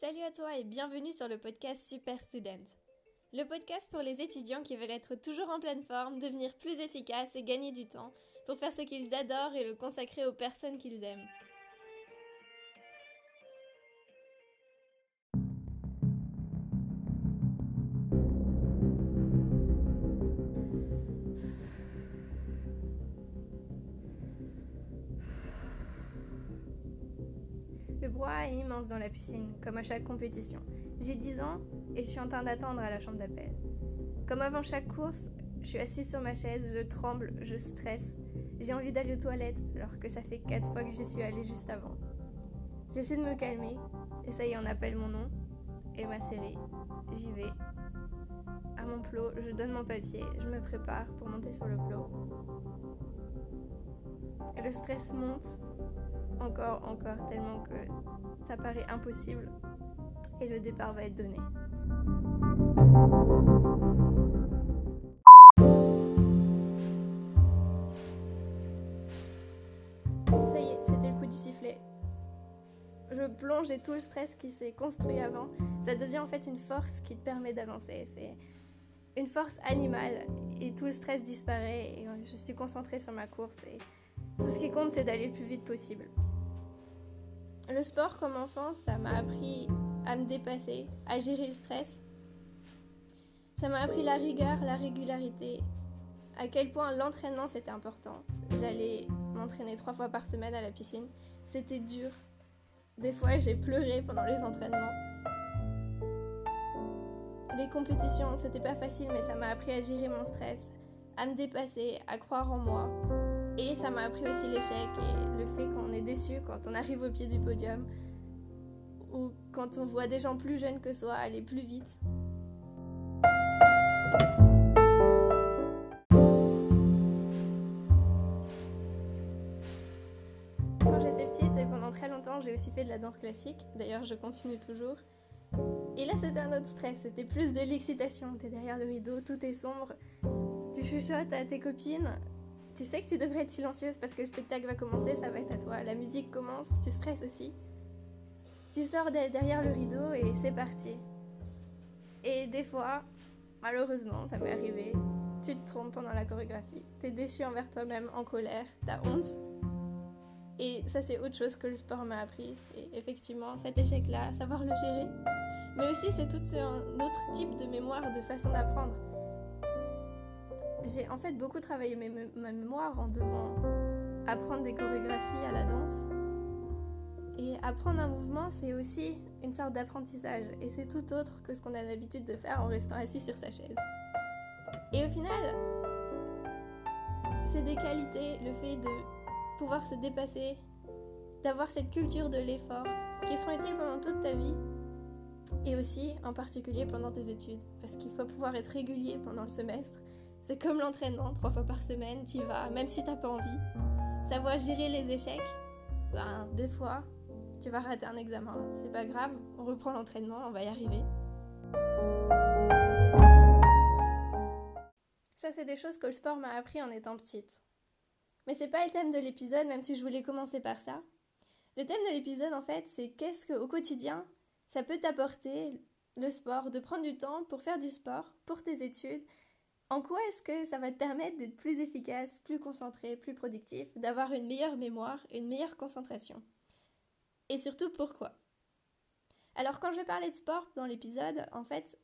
Salut à toi et bienvenue sur le podcast Super Student. Le podcast pour les étudiants qui veulent être toujours en pleine forme, devenir plus efficaces et gagner du temps pour faire ce qu'ils adorent et le consacrer aux personnes qu'ils aiment. Immense dans la piscine, comme à chaque compétition. J'ai 10 ans et je suis en train d'attendre à la chambre d'appel. Comme avant chaque course, je suis assise sur ma chaise, je tremble, je stresse. J'ai envie d'aller aux toilettes alors que ça fait 4 fois que j'y suis allée juste avant. J'essaie de me calmer et ça y est, on appelle mon nom et ma série. J'y vais. À mon plot, je donne mon papier, je me prépare pour monter sur le plot. Le stress monte encore, encore, tellement que ça paraît impossible. Et le départ va être donné. Ça y est, c'était le coup du sifflet. Je plonge et tout le stress qui s'est construit avant, ça devient en fait une force qui te permet d'avancer. C'est une force animale et tout le stress disparaît et je suis concentrée sur ma course et tout ce qui compte c'est d'aller le plus vite possible. Le sport comme enfant, ça m'a appris à me dépasser, à gérer le stress. Ça m'a appris la rigueur, la régularité, à quel point l'entraînement c'était important. J'allais m'entraîner trois fois par semaine à la piscine. C'était dur. Des fois, j'ai pleuré pendant les entraînements. Les compétitions, c'était pas facile, mais ça m'a appris à gérer mon stress, à me dépasser, à croire en moi. Et ça m'a appris aussi l'échec et le fait qu'on est déçu quand on arrive au pied du podium ou quand on voit des gens plus jeunes que soi aller plus vite. Quand j'étais petite et pendant très longtemps, j'ai aussi fait de la danse classique. D'ailleurs, je continue toujours. Et là, c'était un autre stress. C'était plus de l'excitation. T'es derrière le rideau, tout est sombre. Tu chuchotes à tes copines. Tu sais que tu devrais être silencieuse parce que le spectacle va commencer, ça va être à toi. La musique commence, tu stresses aussi. Tu sors derrière le rideau et c'est parti. Et des fois, malheureusement, ça m'est arrivé, tu te trompes pendant la chorégraphie. T'es déçu envers toi-même, en colère, t'as honte. Et ça, c'est autre chose que le sport m'a appris. C'est effectivement cet échec-là, savoir le gérer. Mais aussi, c'est tout un autre type de mémoire, de façon d'apprendre. J'ai en fait beaucoup travaillé ma mémoire en devant apprendre des chorégraphies à la danse. Et apprendre un mouvement, c'est aussi une sorte d'apprentissage. Et c'est tout autre que ce qu'on a l'habitude de faire en restant assis sur sa chaise. Et au final, c'est des qualités, le fait de pouvoir se dépasser, d'avoir cette culture de l'effort, qui seront utiles pendant toute ta vie. Et aussi, en particulier, pendant tes études. Parce qu'il faut pouvoir être régulier pendant le semestre. C'est comme l'entraînement, trois fois par semaine, tu vas, même si t'as pas envie. Savoir gérer les échecs, ben, des fois, tu vas rater un examen. C'est pas grave, on reprend l'entraînement, on va y arriver. Ça, c'est des choses que le sport m'a appris en étant petite. Mais c'est pas le thème de l'épisode, même si je voulais commencer par ça. Le thème de l'épisode, en fait, c'est qu'est-ce qu'au quotidien, ça peut t'apporter le sport, de prendre du temps pour faire du sport, pour tes études. En quoi est-ce que ça va te permettre d'être plus efficace, plus concentré, plus productif, d'avoir une meilleure mémoire, une meilleure concentration? Et surtout, pourquoi? Alors, quand je parler de sport dans l'épisode, en fait,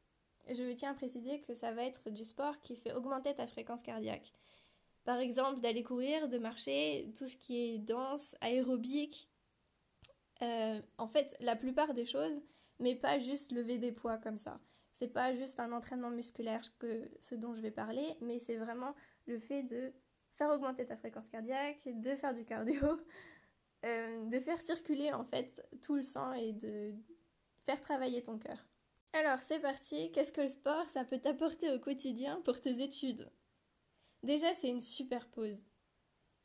je tiens à préciser que ça va être du sport qui fait augmenter ta fréquence cardiaque. Par exemple, d'aller courir, de marcher, tout ce qui est danse, aérobique. Euh, en fait, la plupart des choses, mais pas juste lever des poids comme ça. C'est pas juste un entraînement musculaire que ce dont je vais parler, mais c'est vraiment le fait de faire augmenter ta fréquence cardiaque, de faire du cardio, euh, de faire circuler en fait tout le sang et de faire travailler ton cœur. Alors c'est parti, qu'est-ce que le sport ça peut t'apporter au quotidien pour tes études? Déjà c'est une super pause.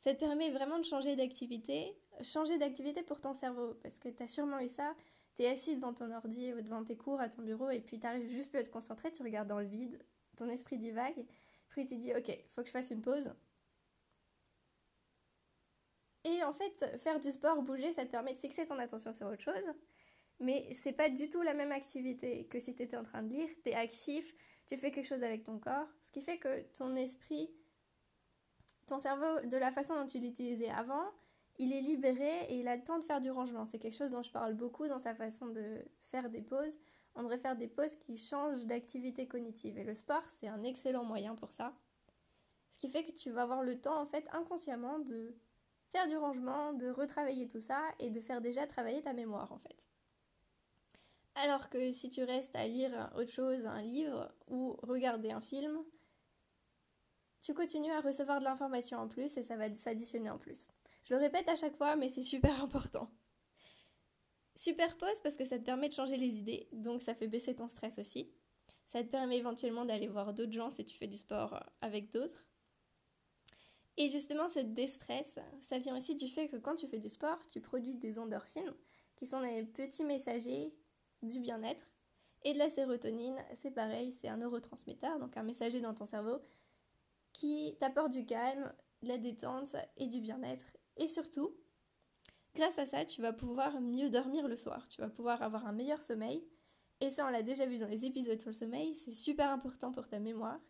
Ça te permet vraiment de changer d'activité, changer d'activité pour ton cerveau, parce que tu as sûrement eu ça, tu es assis devant ton ordi ou devant tes cours à ton bureau et puis tu n'arrives juste plus à te concentrer, tu regardes dans le vide, ton esprit divague, puis tu te dis ok, faut que je fasse une pause. Et en fait, faire du sport, bouger, ça te permet de fixer ton attention sur autre chose mais c'est pas du tout la même activité que si tu étais en train de lire. Tu es actif, tu fais quelque chose avec ton corps, ce qui fait que ton esprit, ton cerveau, de la façon dont tu l'utilisais avant, il est libéré et il a le temps de faire du rangement. C'est quelque chose dont je parle beaucoup dans sa façon de faire des pauses. On devrait faire des pauses qui changent d'activité cognitive. Et le sport, c'est un excellent moyen pour ça. Ce qui fait que tu vas avoir le temps, en fait, inconsciemment, de faire du rangement, de retravailler tout ça et de faire déjà travailler ta mémoire, en fait. Alors que si tu restes à lire autre chose, un livre ou regarder un film, tu continues à recevoir de l'information en plus et ça va s'additionner en plus. Je le répète à chaque fois, mais c'est super important. Superpose parce que ça te permet de changer les idées, donc ça fait baisser ton stress aussi. Ça te permet éventuellement d'aller voir d'autres gens si tu fais du sport euh, avec d'autres. Et justement, ce déstress, ça vient aussi du fait que quand tu fais du sport, tu produis des endorphines, qui sont des petits messagers du bien-être. Et de la sérotonine, c'est pareil, c'est un neurotransmetteur, donc un messager dans ton cerveau, qui t'apporte du calme, de la détente et du bien-être. Et surtout, grâce à ça, tu vas pouvoir mieux dormir le soir. Tu vas pouvoir avoir un meilleur sommeil. Et ça, on l'a déjà vu dans les épisodes sur le sommeil. C'est super important pour ta mémoire,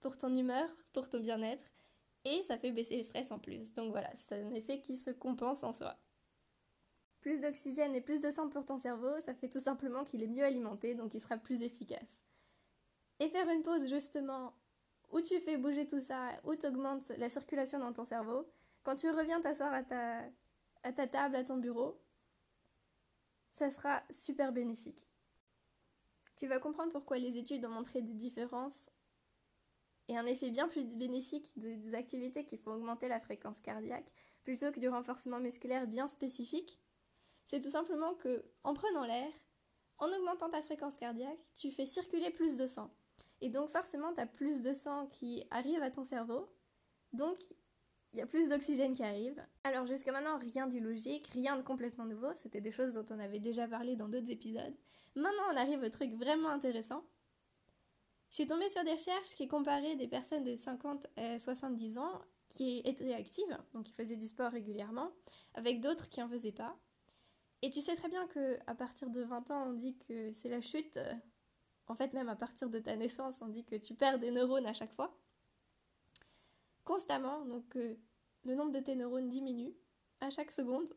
pour ton humeur, pour ton bien-être. Et ça fait baisser le stress en plus. Donc voilà, c'est un effet qui se compense en soi. Plus d'oxygène et plus de sang pour ton cerveau, ça fait tout simplement qu'il est mieux alimenté, donc il sera plus efficace. Et faire une pause justement où tu fais bouger tout ça, où tu augmentes la circulation dans ton cerveau, quand tu reviens t'asseoir à ta, table, à ton bureau, ça sera super bénéfique. Tu vas comprendre pourquoi les études ont montré des différences et un effet bien plus bénéfique des activités qui font augmenter la fréquence cardiaque plutôt que du renforcement musculaire bien spécifique. C'est tout simplement que, en prenant l'air, en augmentant ta fréquence cardiaque, tu fais circuler plus de sang. Et donc forcément, tu as plus de sang qui arrive à ton cerveau. Donc il y a plus d'oxygène qui arrive. Alors jusqu'à maintenant, rien d'illogique, rien de complètement nouveau, c'était des choses dont on avait déjà parlé dans d'autres épisodes. Maintenant, on arrive au truc vraiment intéressant. Je suis tombée sur des recherches qui comparaient des personnes de 50 à 70 ans qui étaient actives, donc qui faisaient du sport régulièrement, avec d'autres qui en faisaient pas. Et tu sais très bien que à partir de 20 ans, on dit que c'est la chute. En fait, même à partir de ta naissance, on dit que tu perds des neurones à chaque fois constamment, donc euh, le nombre de tes neurones diminue à chaque seconde,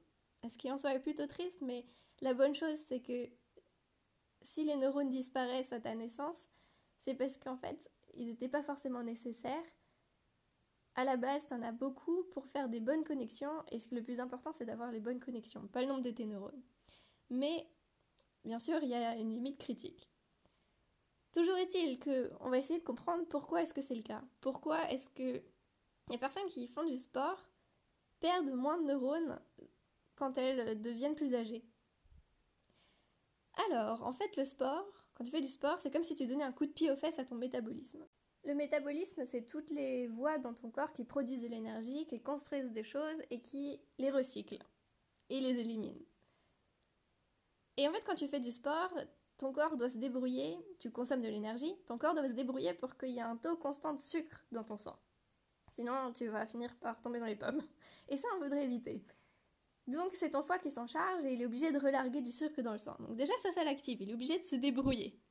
ce qui en soi est plutôt triste, mais la bonne chose c'est que si les neurones disparaissent à ta naissance, c'est parce qu'en fait, ils n'étaient pas forcément nécessaires. À la base, tu en as beaucoup pour faire des bonnes connexions, et le plus important, c'est d'avoir les bonnes connexions, pas le nombre de tes neurones. Mais, bien sûr, il y a une limite critique. Toujours est-il que on va essayer de comprendre pourquoi est-ce que c'est le cas. Pourquoi est-ce que les personnes qui font du sport perdent moins de neurones quand elles deviennent plus âgées. Alors, en fait, le sport, quand tu fais du sport, c'est comme si tu donnais un coup de pied aux fesses à ton métabolisme. Le métabolisme, c'est toutes les voies dans ton corps qui produisent de l'énergie, qui construisent des choses et qui les recyclent et les éliminent. Et en fait, quand tu fais du sport, ton corps doit se débrouiller, tu consommes de l'énergie, ton corps doit se débrouiller pour qu'il y ait un taux constant de sucre dans ton sang. Sinon, tu vas finir par tomber dans les pommes. Et ça, on voudrait éviter. Donc, c'est ton foie qui s'en charge et il est obligé de relarguer du sucre dans le sang. Donc, déjà, ça, ça l'active. Il est obligé de se débrouiller.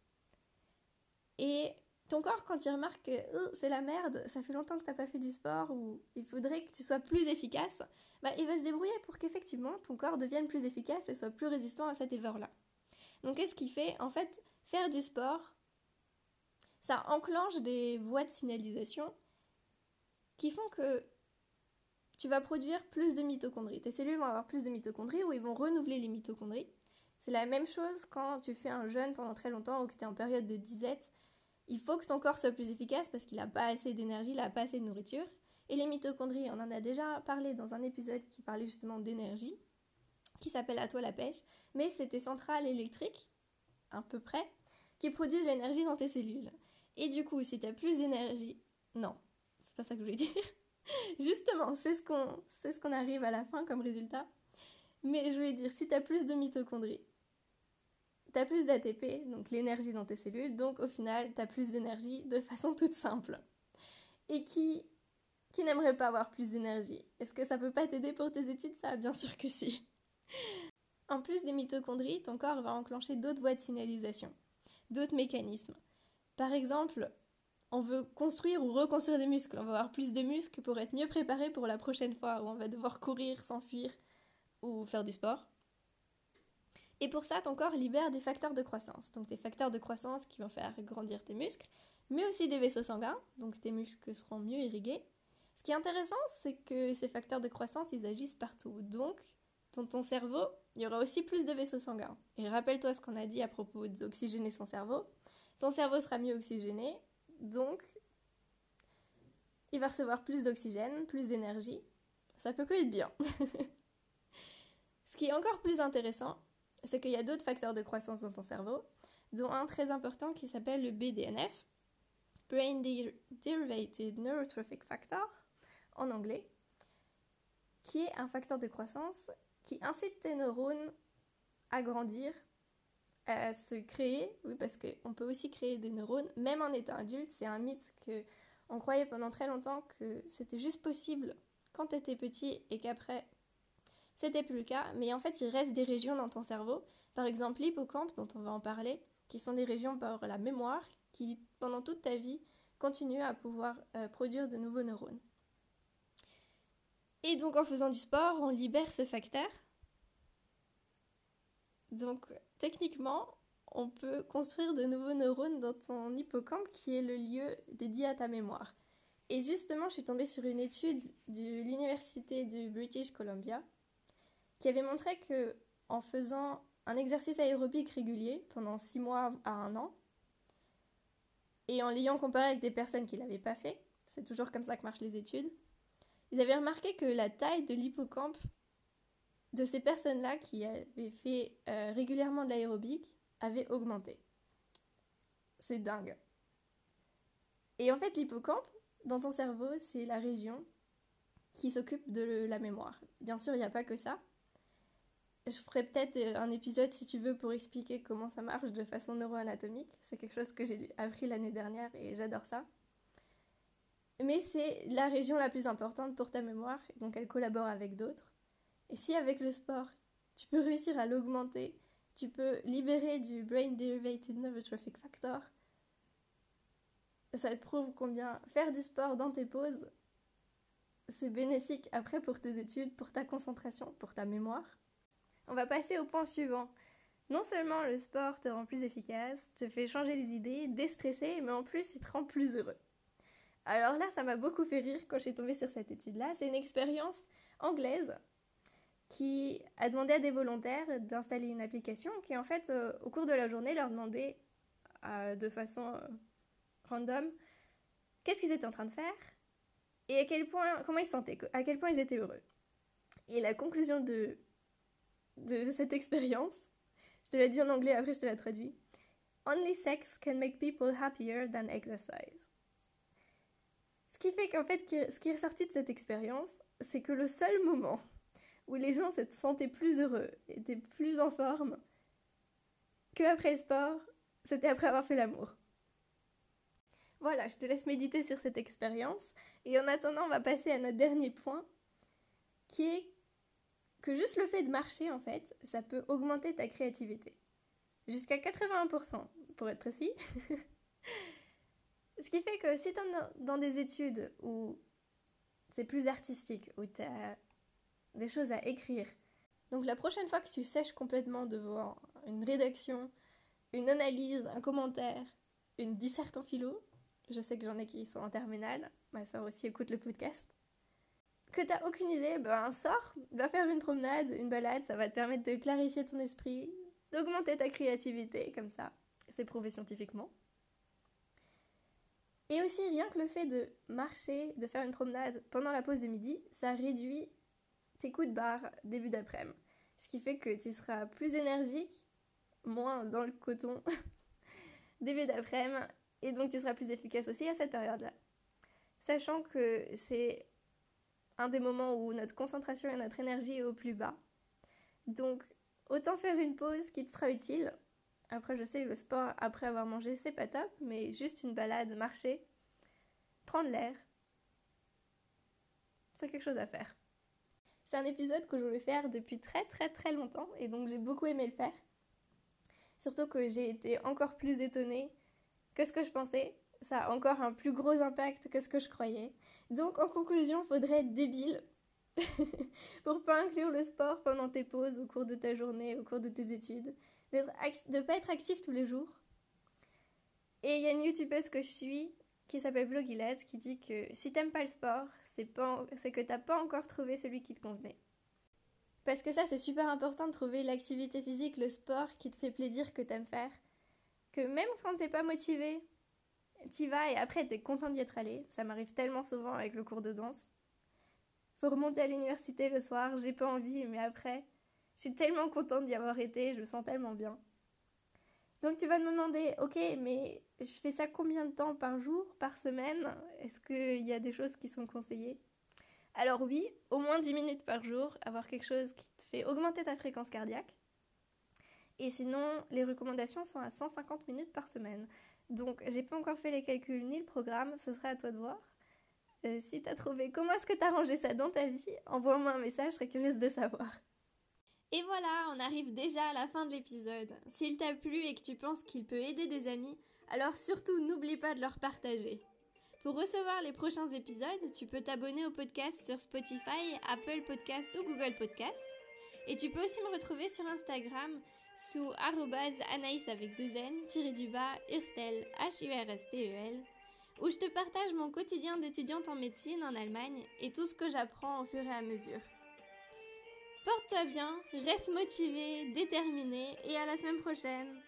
Et ton corps, quand il remarque que oh, c'est la merde, ça fait longtemps que tu n'as pas fait du sport ou il faudrait que tu sois plus efficace, bah, il va se débrouiller pour qu'effectivement ton corps devienne plus efficace et soit plus résistant à cet effort-là. Donc, qu'est-ce qu'il fait? En fait, faire du sport, ça enclenche des voies de signalisation qui font que tu vas produire plus de mitochondries. Tes cellules vont avoir plus de mitochondries ou ils vont renouveler les mitochondries. C'est la même chose quand tu fais un jeûne pendant très longtemps ou que tu es en période de disette. Il faut que ton corps soit plus efficace parce qu'il n'a pas assez d'énergie, il n'a pas assez de nourriture. Et les mitochondries, on en a déjà parlé dans un épisode qui parlait justement d'énergie, qui s'appelle À toi la pêche, mais c'est tes centrales électriques, à peu près, qui produisent l'énergie dans tes cellules. Et du coup, si tu as plus d'énergie, non, c'est pas ça que je voulais dire. Justement, c'est ce qu'on arrive à la fin comme résultat. Mais je voulais dire, si tu as plus de mitochondries, tu as plus d'ATP, donc l'énergie dans tes cellules, donc au final, tu as plus d'énergie de façon toute simple. Et qui, n'aimerait pas avoir plus d'énergie? Est-ce que ça peut pas t'aider pour tes études? Ça, bien sûr que si. En plus des mitochondries, ton corps va enclencher d'autres voies de signalisation, d'autres mécanismes. Par exemple, on veut construire ou reconstruire des muscles. On va avoir plus de muscles pour être mieux préparé pour la prochaine fois où on va devoir courir, s'enfuir ou faire du sport. Et pour ça, ton corps libère des facteurs de croissance. Donc des facteurs de croissance qui vont faire grandir tes muscles, mais aussi des vaisseaux sanguins, donc tes muscles seront mieux irrigués. Ce qui est intéressant, c'est que ces facteurs de croissance, ils agissent partout. Donc, dans ton cerveau, il y aura aussi plus de vaisseaux sanguins. Et rappelle-toi ce qu'on a dit à propos d'oxygéner son cerveau. Ton cerveau sera mieux oxygéné, donc il va recevoir plus d'oxygène, plus d'énergie. Ça peut que être bien. ce qui est encore plus intéressant, c'est qu'il y a d'autres facteurs de croissance dans ton cerveau, dont un très important qui s'appelle le BDNF, Brain Derivated Neurotrophic Factor, en anglais, qui est un facteur de croissance qui incite tes neurones à grandir, à se créer, oui, parce qu'on peut aussi créer des neurones, même en étant adulte. C'est un mythe que on croyait pendant très longtemps que c'était juste possible quand tu étais petit et qu'après c'était plus le cas, mais en fait, il reste des régions dans ton cerveau, par exemple l'hippocampe, dont on va en parler, qui sont des régions par la mémoire, qui, pendant toute ta vie, continuent à pouvoir euh, produire de nouveaux neurones. Et donc, en faisant du sport, on libère ce facteur. Donc, techniquement, on peut construire de nouveaux neurones dans ton hippocampe, qui est le lieu dédié à ta mémoire. Et justement, je suis tombée sur une étude de l'université du British Columbia qui avait montré que en faisant un exercice aérobique régulier pendant 6 mois à un an, et en l'ayant comparé avec des personnes qui ne l'avaient pas fait, c'est toujours comme ça que marchent les études, ils avaient remarqué que la taille de l'hippocampe de ces personnes-là qui avaient fait euh, régulièrement de l'aérobique avait augmenté. C'est dingue. Et en fait, l'hippocampe, dans ton cerveau, c'est la région qui s'occupe de la mémoire. Bien sûr, il n'y a pas que ça. Je ferai peut-être euh, un épisode si tu veux pour expliquer comment ça marche de façon neuroanatomique. C'est quelque chose que j'ai appris l'année dernière et j'adore ça. Mais c'est la région la plus importante pour ta mémoire, donc elle collabore avec d'autres. Et si avec le sport, tu peux réussir à l'augmenter, tu peux libérer du Brain Derivated Neurotrophic Factor, ça te prouve combien faire du sport dans tes pauses, c'est bénéfique après pour tes études, pour ta concentration, pour ta mémoire. On va passer au point suivant. Non seulement le sport te rend plus efficace, te fait changer les idées, déstresser, mais en plus il te rend plus heureux. Alors là, ça m'a beaucoup fait rire quand je suis tombée sur cette étude-là. C'est une expérience anglaise qui a demandé à des volontaires d'installer une application qui, en fait, euh, au cours de la journée, leur demandait euh, de façon euh, random qu'est-ce qu'ils étaient en train de faire et à quel point, comment ils se sentaient, à quel point ils étaient heureux. Et la conclusion de de cette expérience. Je te l'ai dit en anglais, après je te la traduis. Only sex can make people happier than exercise. Ce qui fait qu'en fait, ce qui est ressorti de cette expérience, c'est que le seul moment où les gens se sentaient plus heureux, étaient plus en forme, que après le sport, c'était après avoir fait l'amour. Voilà, je te laisse méditer sur cette expérience. Et en attendant, on va passer à notre dernier point, qui est que juste le fait de marcher, en fait, ça peut augmenter ta créativité. Jusqu'à 81%, pour être précis. Ce qui fait que si tu es dans des études où c'est plus artistique, où tu as des choses à écrire, donc la prochaine fois que tu sèches complètement devant une rédaction, une analyse, un commentaire, une disserte en philo, je sais que j'en ai qui sont en terminale, ma soeur aussi écoute le podcast, que t'as aucune idée, ben sors, va faire une promenade, une balade, ça va te permettre de clarifier ton esprit, d'augmenter ta créativité, comme ça, c'est prouvé scientifiquement. Et aussi, rien que le fait de marcher, de faire une promenade pendant la pause de midi, ça réduit tes coups de barre début d'après-midi. Ce qui fait que tu seras plus énergique, moins dans le coton début d'après-midi, et donc tu seras plus efficace aussi à cette période-là. Sachant que c'est un des moments où notre concentration et notre énergie est au plus bas. Donc, autant faire une pause qui te sera utile. Après, je sais, le sport après avoir mangé, c'est pas top, mais juste une balade, marcher, prendre l'air, c'est quelque chose à faire. C'est un épisode que je voulais faire depuis très très très longtemps et donc j'ai beaucoup aimé le faire. Surtout que j'ai été encore plus étonnée que ce que je pensais. Ça a encore un plus gros impact que ce que je croyais. Donc en conclusion, faudrait être débile pour pas inclure le sport pendant tes pauses au cours de ta journée, au cours de tes études, de ne pas être actif tous les jours. Et il y a une youtubeuse que je suis qui s'appelle Blogilaz qui dit que si t'aimes pas le sport, c'est, que t'as pas encore trouvé celui qui te convenait. Parce que ça, c'est super important de trouver l'activité physique, le sport qui te fait plaisir, que t'aimes faire. Que même quand t'es pas motivé, t'y vas et après t'es content d'y être allé. Ça m'arrive tellement souvent avec le cours de danse. Faut remonter à l'université le soir, j'ai pas envie, mais après, je suis tellement contente d'y avoir été, je me sens tellement bien. Donc tu vas me demander, ok, mais je fais ça combien de temps par jour, par semaine? Est-ce qu'il y a des choses qui sont conseillées? Alors oui, au moins 10 minutes par jour, avoir quelque chose qui te fait augmenter ta fréquence cardiaque. Et sinon, les recommandations sont à 150 minutes par semaine. Donc j'ai pas encore fait les calculs ni le programme, ce sera à toi de voir. Euh, si t'as trouvé comment est-ce que t'as rangé ça dans ta vie, envoie-moi un message, je serais curieuse de savoir. Et voilà, on arrive déjà à la fin de l'épisode. S'il t'a plu et que tu penses qu'il peut aider des amis, alors surtout n'oublie pas de leur partager. Pour recevoir les prochains épisodes, tu peux t'abonner au podcast sur Spotify, Apple Podcast ou Google Podcast. Et tu peux aussi me retrouver sur Instagram sous anaïs avec deux n, tiré du bas, Urstel, H-U-R-S-T-E-L, où je te partage mon quotidien d'étudiante en médecine en Allemagne et tout ce que j'apprends au fur et à mesure. Porte-toi bien, reste motivé, déterminé et à la semaine prochaine